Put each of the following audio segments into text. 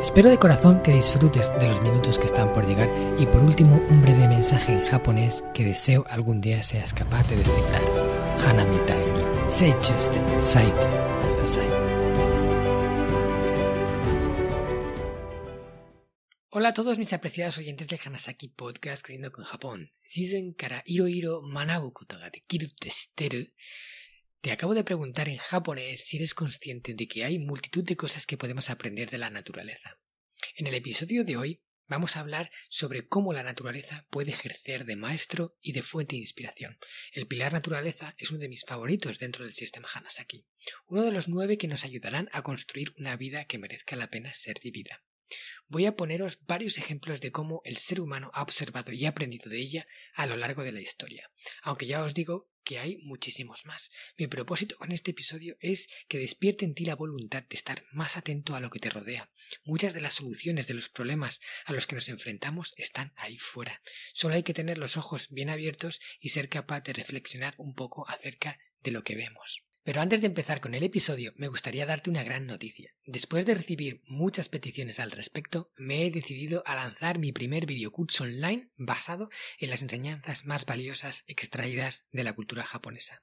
Espero de corazón que disfrutes de los minutos que están por llegar y por último un breve mensaje en japonés que deseo algún día seas capaz de descifrar. Hanamitai ni seichuste saite kudasai. Hola a todos mis apreciados oyentes del Hanasaki Podcast Creyendo con Japón. Season kara iro manabu koto ga te acabo de preguntar en japonés si eres consciente de que hay multitud de cosas que podemos aprender de la naturaleza. En el episodio de hoy vamos a hablar sobre cómo la naturaleza puede ejercer de maestro y de fuente de inspiración. El pilar naturaleza es uno de mis favoritos dentro del sistema Hanasaki, uno de los nueve que nos ayudarán a construir una vida que merezca la pena ser vivida. Voy a poneros varios ejemplos de cómo el ser humano ha observado y aprendido de ella a lo largo de la historia, aunque ya os digo que hay muchísimos más. Mi propósito con este episodio es que despierte en ti la voluntad de estar más atento a lo que te rodea. Muchas de las soluciones de los problemas a los que nos enfrentamos están ahí fuera. Solo hay que tener los ojos bien abiertos y ser capaz de reflexionar un poco acerca de lo que vemos. Pero antes de empezar con el episodio, me gustaría darte una gran noticia. Después de recibir muchas peticiones al respecto, me he decidido a lanzar mi primer videocurso online basado en las enseñanzas más valiosas extraídas de la cultura japonesa.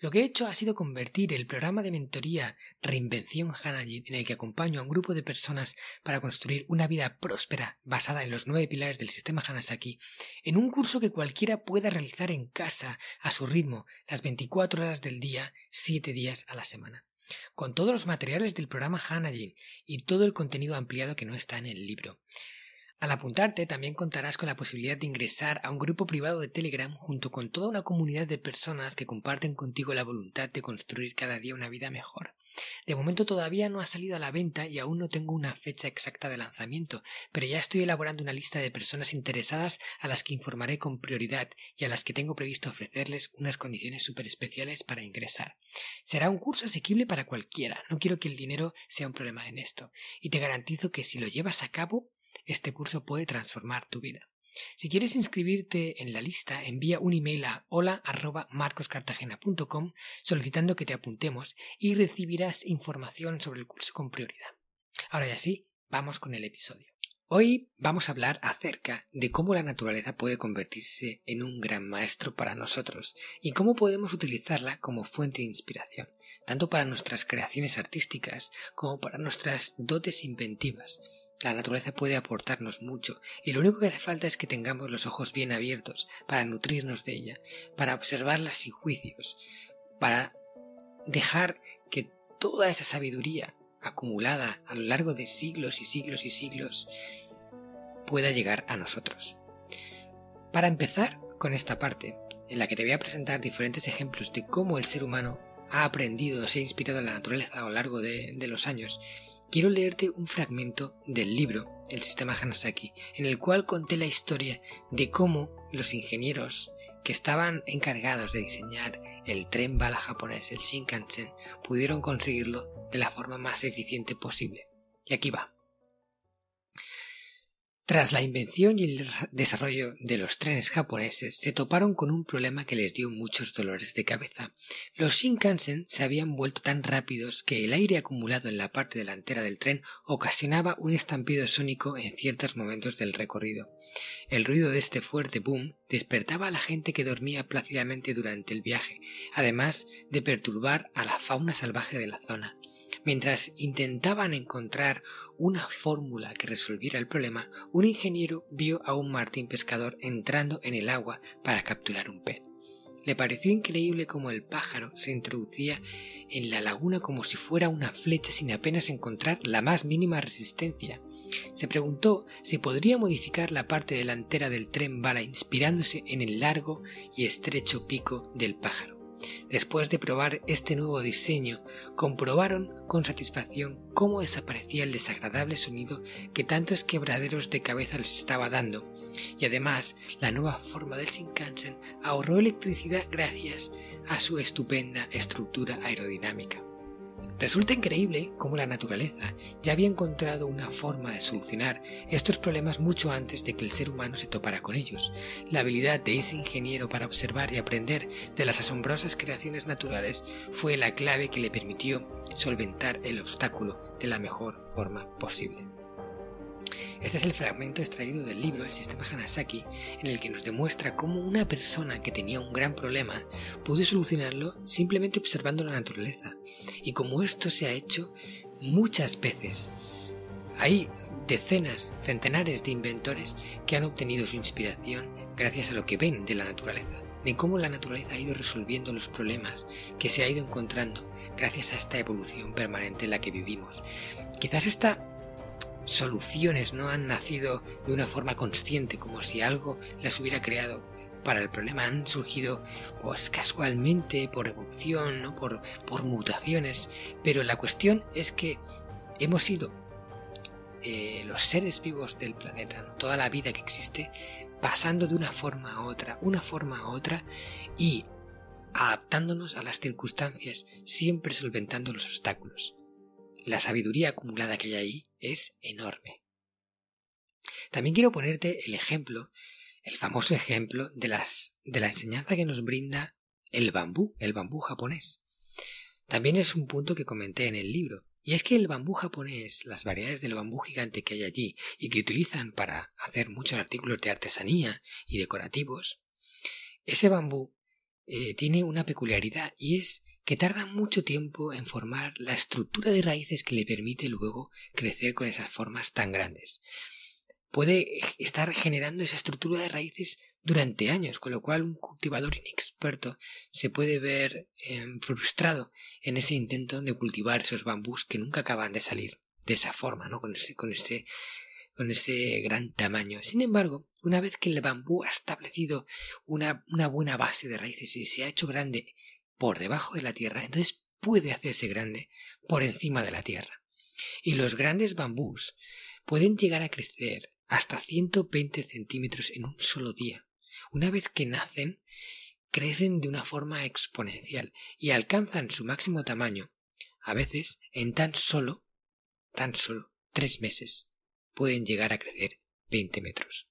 Lo que he hecho ha sido convertir el programa de mentoría Reinvención Hanajin, en el que acompaño a un grupo de personas para construir una vida próspera basada en los nueve pilares del sistema Hanasaki, en un curso que cualquiera pueda realizar en casa, a su ritmo, las 24 horas del día, 7 días a la semana. Con todos los materiales del programa Hanajin y todo el contenido ampliado que no está en el libro. Al apuntarte también contarás con la posibilidad de ingresar a un grupo privado de Telegram junto con toda una comunidad de personas que comparten contigo la voluntad de construir cada día una vida mejor. De momento todavía no ha salido a la venta y aún no tengo una fecha exacta de lanzamiento, pero ya estoy elaborando una lista de personas interesadas a las que informaré con prioridad y a las que tengo previsto ofrecerles unas condiciones súper especiales para ingresar. Será un curso asequible para cualquiera, no quiero que el dinero sea un problema en esto, y te garantizo que si lo llevas a cabo este curso puede transformar tu vida. Si quieres inscribirte en la lista, envía un email a hola.marcoscartagena.com solicitando que te apuntemos y recibirás información sobre el curso con prioridad. Ahora ya sí, vamos con el episodio. Hoy vamos a hablar acerca de cómo la naturaleza puede convertirse en un gran maestro para nosotros y cómo podemos utilizarla como fuente de inspiración, tanto para nuestras creaciones artísticas como para nuestras dotes inventivas. La naturaleza puede aportarnos mucho y lo único que hace falta es que tengamos los ojos bien abiertos para nutrirnos de ella, para observarla sin juicios, para dejar que toda esa sabiduría acumulada a lo largo de siglos y siglos y siglos pueda llegar a nosotros. Para empezar con esta parte, en la que te voy a presentar diferentes ejemplos de cómo el ser humano ha aprendido se ha inspirado en la naturaleza a lo largo de los años, quiero leerte un fragmento del libro El sistema Hanasaki, en el cual conté la historia de cómo los ingenieros que estaban encargados de diseñar el tren bala japonés, el Shinkansen, pudieron conseguirlo de la forma más eficiente posible. Y aquí va. Tras la invención y el desarrollo de los trenes japoneses, se toparon con un problema que les dio muchos dolores de cabeza. Los Shinkansen se habían vuelto tan rápidos que el aire acumulado en la parte delantera del tren ocasionaba un estampido sónico en ciertos momentos del recorrido. El ruido de este fuerte boom despertaba a la gente que dormía plácidamente durante el viaje, además de perturbar a la fauna salvaje de la zona. Mientras intentaban encontrar una fórmula que resolviera el problema, un ingeniero vio a un martín pescador entrando en el agua para capturar un pez. Le pareció increíble cómo el pájaro se introducía en la laguna como si fuera una flecha sin apenas encontrar la más mínima resistencia. Se preguntó si podría modificar la parte delantera del tren bala inspirándose en el largo y estrecho pico del pájaro. Después de probar este nuevo diseño, comprobaron con satisfacción cómo desaparecía el desagradable sonido que tantos quebraderos de cabeza les estaba dando, y además la nueva forma del Shinkansen ahorró electricidad gracias a su estupenda estructura aerodinámica. Resulta increíble cómo la naturaleza ya había encontrado una forma de solucionar estos problemas mucho antes de que el ser humano se topara con ellos. La habilidad de ese ingeniero para observar y aprender de las asombrosas creaciones naturales fue la clave que le permitió solventar el obstáculo de la mejor forma posible. Este es el fragmento extraído del libro El sistema Hanasaki, en el que nos demuestra cómo una persona que tenía un gran problema pudo solucionarlo simplemente observando la naturaleza, y cómo esto se ha hecho muchas veces. Hay decenas, centenares de inventores que han obtenido su inspiración gracias a lo que ven de la naturaleza, de cómo la naturaleza ha ido resolviendo los problemas que se ha ido encontrando gracias a esta evolución permanente en la que vivimos. Quizás esta soluciones no han nacido de una forma consciente, como si algo las hubiera creado para el problema, han surgido pues casualmente, por evolución, ¿no? por, por mutaciones, pero la cuestión es que hemos sido eh, los seres vivos del planeta, toda la vida que existe, pasando de una forma a otra, una forma a otra, y adaptándonos a las circunstancias, siempre solventando los obstáculos. La sabiduría acumulada que hay ahí es enorme. También quiero ponerte el ejemplo, el famoso ejemplo de, las, de la enseñanza que nos brinda el bambú, el bambú japonés. También es un punto que comenté en el libro, y es que el bambú japonés, las variedades del bambú gigante que hay allí y que utilizan para hacer muchos artículos de artesanía y decorativos, ese bambú eh, tiene una peculiaridad y es que tarda mucho tiempo en formar la estructura de raíces que le permite luego crecer con esas formas tan grandes. Puede estar generando esa estructura de raíces durante años, con lo cual un cultivador inexperto se puede ver em, frustrado en ese intento de cultivar esos bambús que nunca acaban de salir de esa forma, ¿no? con, ese, con, ese, con ese gran tamaño. Sin embargo, una vez que el bambú ha establecido una, una buena base de raíces y se ha hecho grande por debajo de la tierra, entonces puede hacerse grande por encima de la tierra. Y los grandes bambús pueden llegar a crecer hasta 120 centímetros en un solo día. Una vez que nacen, crecen de una forma exponencial y alcanzan su máximo tamaño, a veces en tan solo, tan solo tres meses, pueden llegar a crecer 20 metros.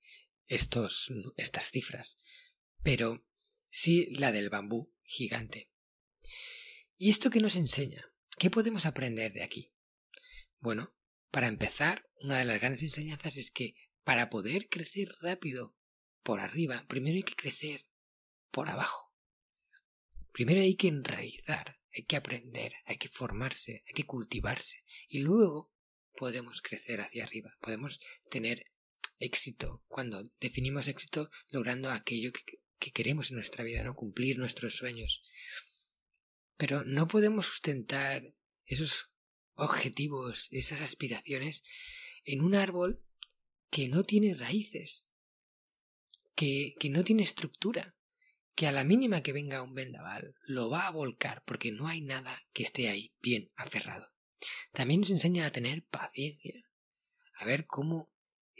estas cifras, pero sí la del bambú gigante. ¿Y esto qué nos enseña? ¿Qué podemos aprender de aquí? Bueno, para empezar, una de las grandes enseñanzas es que para poder crecer rápido por arriba, primero hay que crecer por abajo. Primero hay que enraizar, hay que aprender, hay que formarse, hay que cultivarse y luego podemos crecer hacia arriba, podemos tener éxito, cuando definimos éxito logrando aquello que, queremos en nuestra vida, ¿no? Cumplir nuestros sueños. Pero no podemos sustentar esos objetivos, esas aspiraciones en un árbol que no tiene raíces, que, que no tiene estructura, que a la mínima que venga un vendaval lo va a volcar porque no hay nada que esté ahí bien aferrado. También nos enseña a tener paciencia, a ver cómo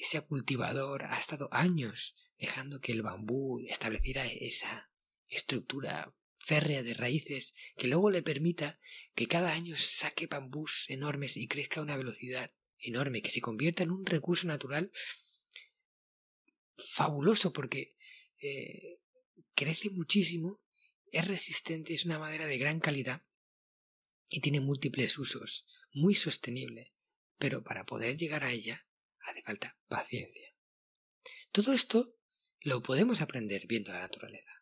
ese cultivador ha estado años dejando que el bambú estableciera esa estructura férrea de raíces que luego le permita que cada año saque bambús enormes y crezca a una velocidad enorme, que se convierta en un recurso natural fabuloso porque eh, crece muchísimo, es resistente, es una madera de gran calidad y tiene múltiples usos, muy sostenible, pero para poder llegar a ella hace falta paciencia. Todo esto lo podemos aprender viendo la naturaleza.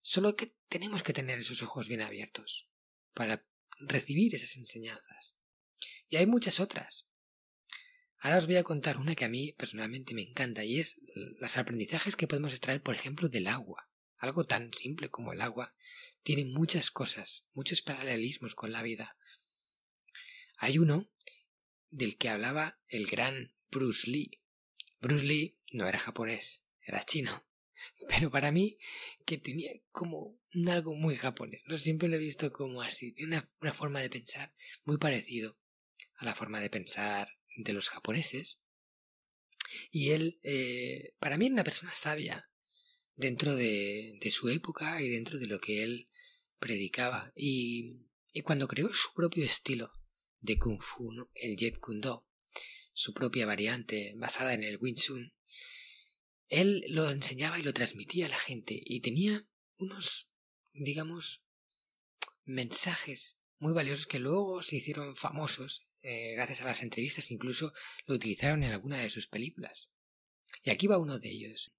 Solo que tenemos que tener esos ojos bien abiertos para recibir esas enseñanzas. Y hay muchas otras. Ahora os voy a contar una que a mí personalmente me encanta y es los aprendizajes que podemos extraer, por ejemplo, del agua. Algo tan simple como el agua tiene muchas cosas, muchos paralelismos con la vida. Hay uno del que hablaba el gran Bruce Lee. Bruce Lee no era japonés, era chino. Pero para mí, que tenía como algo muy japonés, ¿no? Siempre lo he visto como así, una, una forma de pensar muy parecido a la forma de pensar de los japoneses. Y él, eh, para mí, era una persona sabia dentro de, de, su época y dentro de lo que él predicaba. Y, y cuando creó su propio estilo de Kung Fu, el Jet Kundo, su propia variante basada en el Wing Chun, él lo enseñaba y lo transmitía a la gente y tenía unos, digamos, mensajes muy valiosos que luego se hicieron famosos eh, gracias a las entrevistas, incluso lo utilizaron en alguna de sus películas. Y aquí va uno de ellos.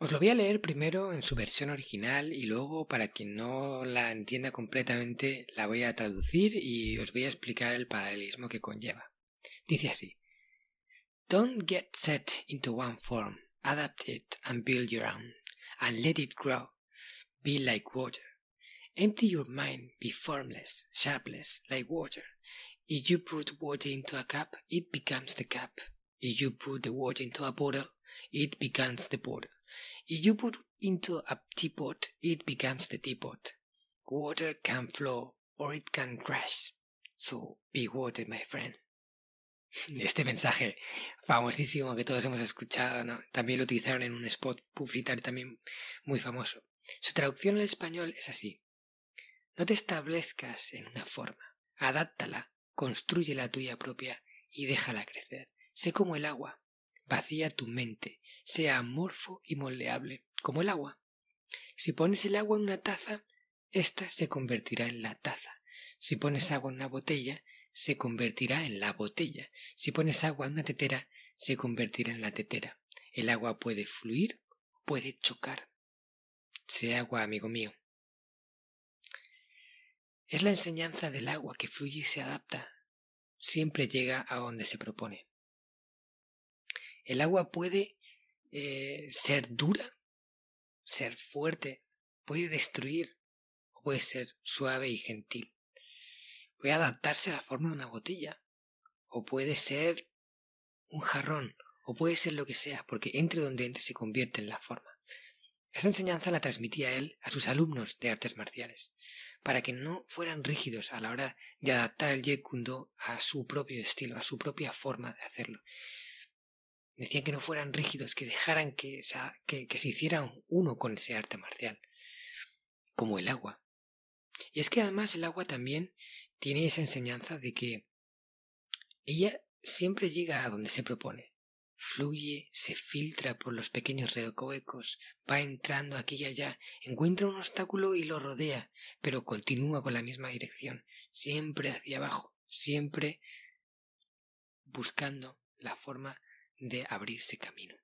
Os lo voy a leer primero en su versión original y luego, para quien no la entienda completamente, la voy a traducir y os voy a explicar el paralelismo que conlleva. Dice así: Don't get set into one form, adapt it and build your own, and let it grow. Be like water. Empty your mind, be formless, sharpless, like water. If you put water into a cup, it becomes the cup. If you put the water into a bottle, it becomes the bottle. If you put into a teapot, it becomes the teapot. Water can flow or it can crash. So be water, my friend. Este mensaje famosísimo que todos hemos escuchado, ¿no? también lo utilizaron en un spot publicitario también muy famoso. Su traducción al español es así. No te establezcas en una forma, adáptala construye la tuya propia y déjala crecer. Sé como el agua. Vacía tu mente, sea amorfo y moldeable, como el agua. Si pones el agua en una taza, ésta se convertirá en la taza. Si pones agua en una botella, se convertirá en la botella. Si pones agua en una tetera, se convertirá en la tetera. El agua puede fluir, puede chocar. Sé agua, amigo mío. Es la enseñanza del agua que fluye y se adapta. Siempre llega a donde se propone. El agua puede eh, ser dura, ser fuerte, puede destruir o puede ser suave y gentil. Puede adaptarse a la forma de una botella o puede ser un jarrón o puede ser lo que sea, porque entre donde entre se convierte en la forma. Esta enseñanza la transmitía él a sus alumnos de artes marciales para que no fueran rígidos a la hora de adaptar el Jeet Kune a su propio estilo, a su propia forma de hacerlo. Decían que no fueran rígidos, que dejaran que, que, se hicieran uno con ese arte marcial, como el agua. Y es que además el agua también tiene esa enseñanza de que ella siempre llega a donde se propone fluye, se filtra por los pequeños recovecos, va entrando aquí y allá, encuentra un obstáculo y lo rodea, pero continúa con la misma dirección, siempre hacia abajo, siempre buscando la forma de abrirse camino.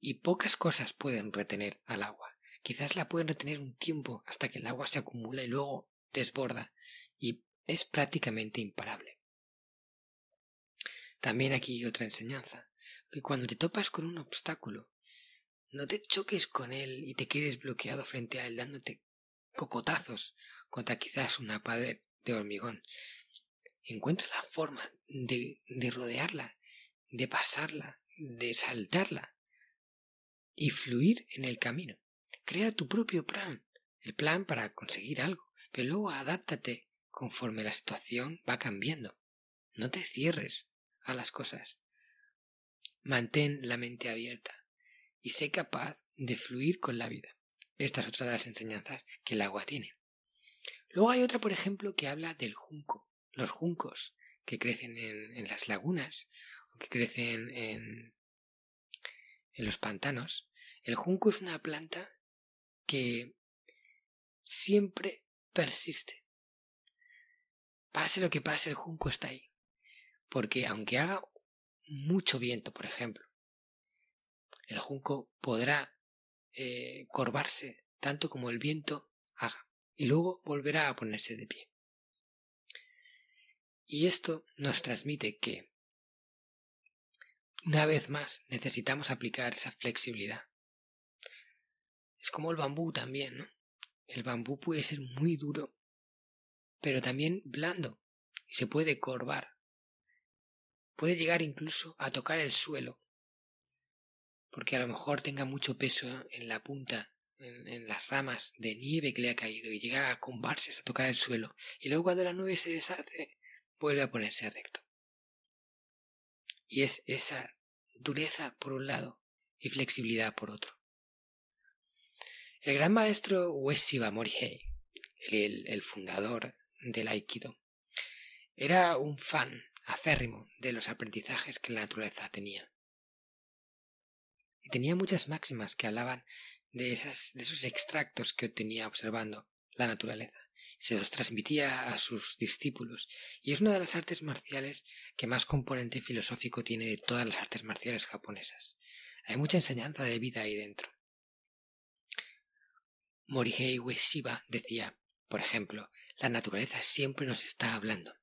Y pocas cosas pueden retener al agua. Quizás la pueden retener un tiempo hasta que el agua se acumula y luego desborda, y es prácticamente imparable. También aquí hay otra enseñanza que cuando te topas con un obstáculo, no te choques con él y te quedes bloqueado frente a él dándote cocotazos contra quizás una pared de hormigón. Encuentra la forma de, de rodearla, de pasarla, de saltarla y fluir en el camino. Crea tu propio plan, el plan para conseguir algo, pero luego adáptate conforme la situación va cambiando. No te cierres a las cosas. Mantén la mente abierta y sé capaz de fluir con la vida. Esta es otra de las enseñanzas que el agua tiene. Luego hay otra, por ejemplo, que habla del junco. Los juncos que crecen en, las lagunas que crecen en, los pantanos El junco es una planta que siempre persiste. Pase lo que pase, el junco está ahí. Porque aunque haga mucho viento, por ejemplo, el junco podrá eh, corvarse tanto como el viento haga y luego volverá a ponerse de pie. Y esto nos transmite que, una vez más, necesitamos aplicar esa flexibilidad. Es como el bambú también, ¿no? El bambú puede ser muy duro, pero también blando, y se puede corvar. Puede llegar incluso a tocar el suelo, porque a lo mejor tenga mucho peso en la punta, en, las ramas de nieve que le ha caído, y llega a combarse a tocar el suelo, y luego cuando la nube se deshace, vuelve a ponerse recto. Y es esa dureza por un lado y flexibilidad por otro. El gran maestro Ueshiba Morihei, el, el fundador del Aikido, era un fan aférrimo de los aprendizajes que la naturaleza tenía. Y tenía muchas máximas que hablaban de, esas, de esos extractos que obtenía observando la naturaleza. Se los transmitía a sus discípulos y es una de las artes marciales que más componente filosófico tiene de todas las artes marciales japonesas. Hay mucha enseñanza de vida ahí dentro. Morihei Ueshiba decía, por ejemplo, la naturaleza siempre nos está hablando.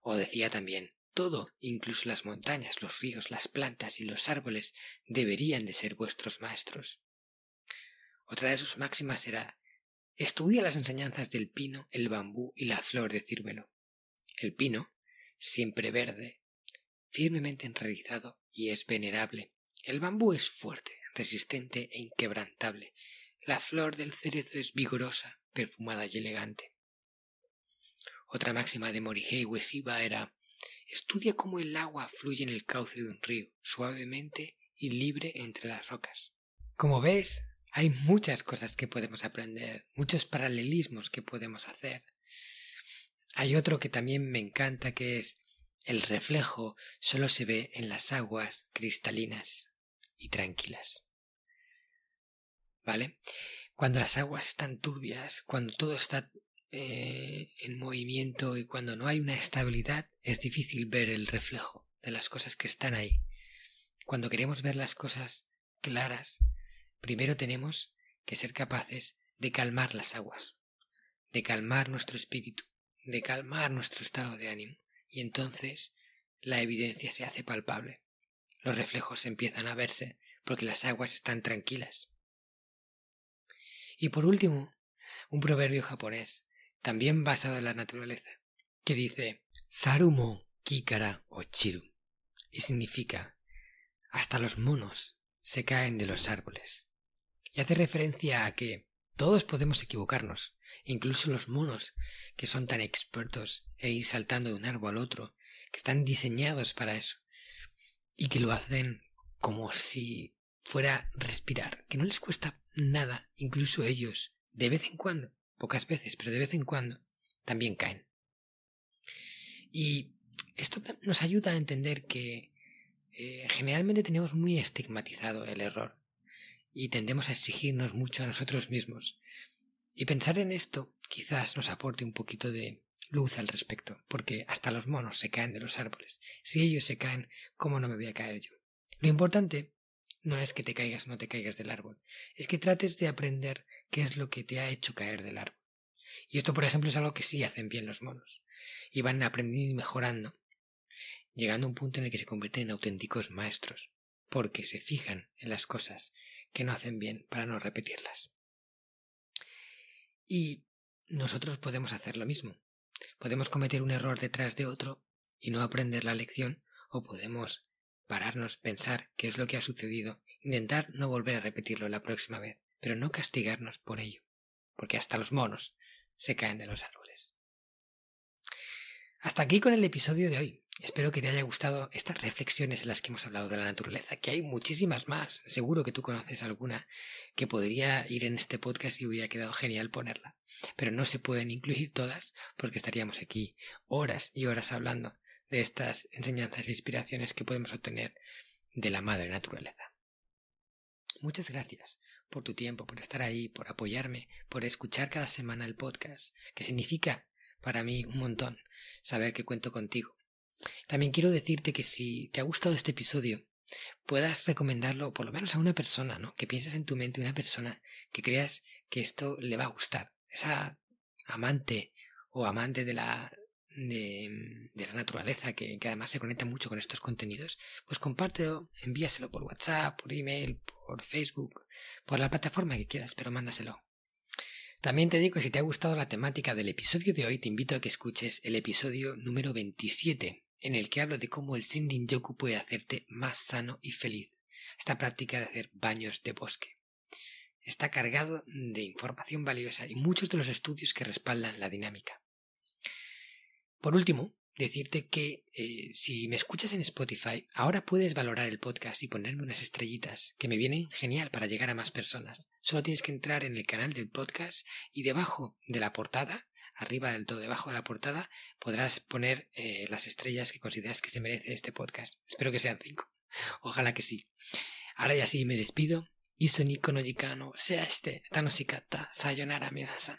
O decía también, todo, incluso las montañas, los ríos, las plantas y los árboles, deberían de ser vuestros maestros. Otra de sus máximas era, estudia las enseñanzas del pino, el bambú y la flor de círvelo. El pino, siempre verde, firmemente enraizado y es venerable. El bambú es fuerte, resistente e inquebrantable, la flor del cerezo es vigorosa, perfumada y elegante. Otra máxima de Morihei Ueshiba era Estudia cómo el agua fluye en el cauce de un río, suavemente y libre entre las rocas. Como ves, hay muchas cosas que podemos aprender, muchos paralelismos que podemos hacer. Hay otro que también me encanta que es el reflejo solo se ve en las aguas cristalinas y tranquilas. ¿vale? Cuando las aguas están turbias, cuando todo está eh, en movimiento y cuando no hay una estabilidad, es difícil ver el reflejo de las cosas que están ahí. Cuando queremos ver las cosas claras, primero tenemos que ser capaces de calmar las aguas, de calmar nuestro espíritu, de calmar nuestro estado de ánimo, y entonces la evidencia se hace palpable. Los reflejos empiezan a verse porque las aguas están tranquilas. Y por último, un proverbio japonés, también basado en la naturaleza, que dice Sarumo kikara ochiru, y significa hasta los monos se caen de los árboles. Y hace referencia a que todos podemos equivocarnos, incluso los monos, que son tan expertos en ir saltando de un árbol al otro, que están diseñados para eso, y que lo hacen como si fuera respirar, que no les cuesta nada, incluso ellos, de vez en cuando, pocas veces, pero de vez en cuando, también caen. Y esto nos ayuda a entender que eh, generalmente tenemos muy estigmatizado el error y tendemos a exigirnos mucho a nosotros mismos. Y pensar en esto quizás nos aporte un poquito de luz al respecto, porque hasta los monos se caen de los árboles. Si ellos se caen, ¿cómo no me voy a caer yo? Lo importante no es que te caigas o no te caigas del árbol, es que trates de aprender qué es lo que te ha hecho caer del árbol. Y esto, por ejemplo, es algo que sí hacen bien los monos, y van aprendiendo y mejorando, llegando a un punto en el que se convierten en auténticos maestros, porque se fijan en las cosas que no hacen bien para no repetirlas. Y nosotros podemos hacer lo mismo. Podemos cometer un error detrás de otro y no aprender la lección, o podemos pararnos, pensar qué es lo que ha sucedido, intentar no volver a repetirlo la próxima vez, pero no castigarnos por ello, porque hasta los monos se caen de los árboles. Hasta aquí con el episodio de hoy. Espero que te haya gustado estas reflexiones en las que hemos hablado de la naturaleza, que hay muchísimas más. Seguro que tú conoces alguna que podría ir en este podcast y hubiera quedado genial ponerla. Pero no se pueden incluir todas porque estaríamos aquí horas y horas hablando de estas enseñanzas e inspiraciones que podemos obtener de la madre naturaleza. muchas gracias por tu tiempo, por estar ahí, por apoyarme, por escuchar cada semana el podcast, que significa para mí un montón saber que cuento contigo. También quiero decirte que si te ha gustado este episodio, puedas recomendarlo por lo menos a una persona, ¿no? Que pienses en tu mente una persona que creas que esto le va a gustar. Esa amante o amante de la de, la naturaleza que, que, además se conecta mucho con estos contenidos, pues compártelo, envíaselo por WhatsApp, por email, por Facebook, por la plataforma que quieras, pero mándaselo. También te digo que si te ha gustado la temática del episodio de hoy, te invito a que escuches el episodio número 27, en el que hablo de cómo el Sindin Yoku puede hacerte más sano y feliz. Esta práctica de hacer baños de bosque. Está cargado de información valiosa y muchos de los estudios que respaldan la dinámica. Por último, decirte que eh, si me escuchas en Spotify, ahora puedes valorar el podcast y ponerme unas estrellitas, que me vienen genial para llegar a más personas. Solo tienes que entrar en el canal del podcast y debajo de la portada, arriba del todo debajo de la portada, podrás poner eh, las estrellas que consideras que se merece este podcast. Espero que sean cinco. Ojalá que sí. Ahora ya sí me despido. Iso ni no sea este, tanoshikata, sayonara minasan.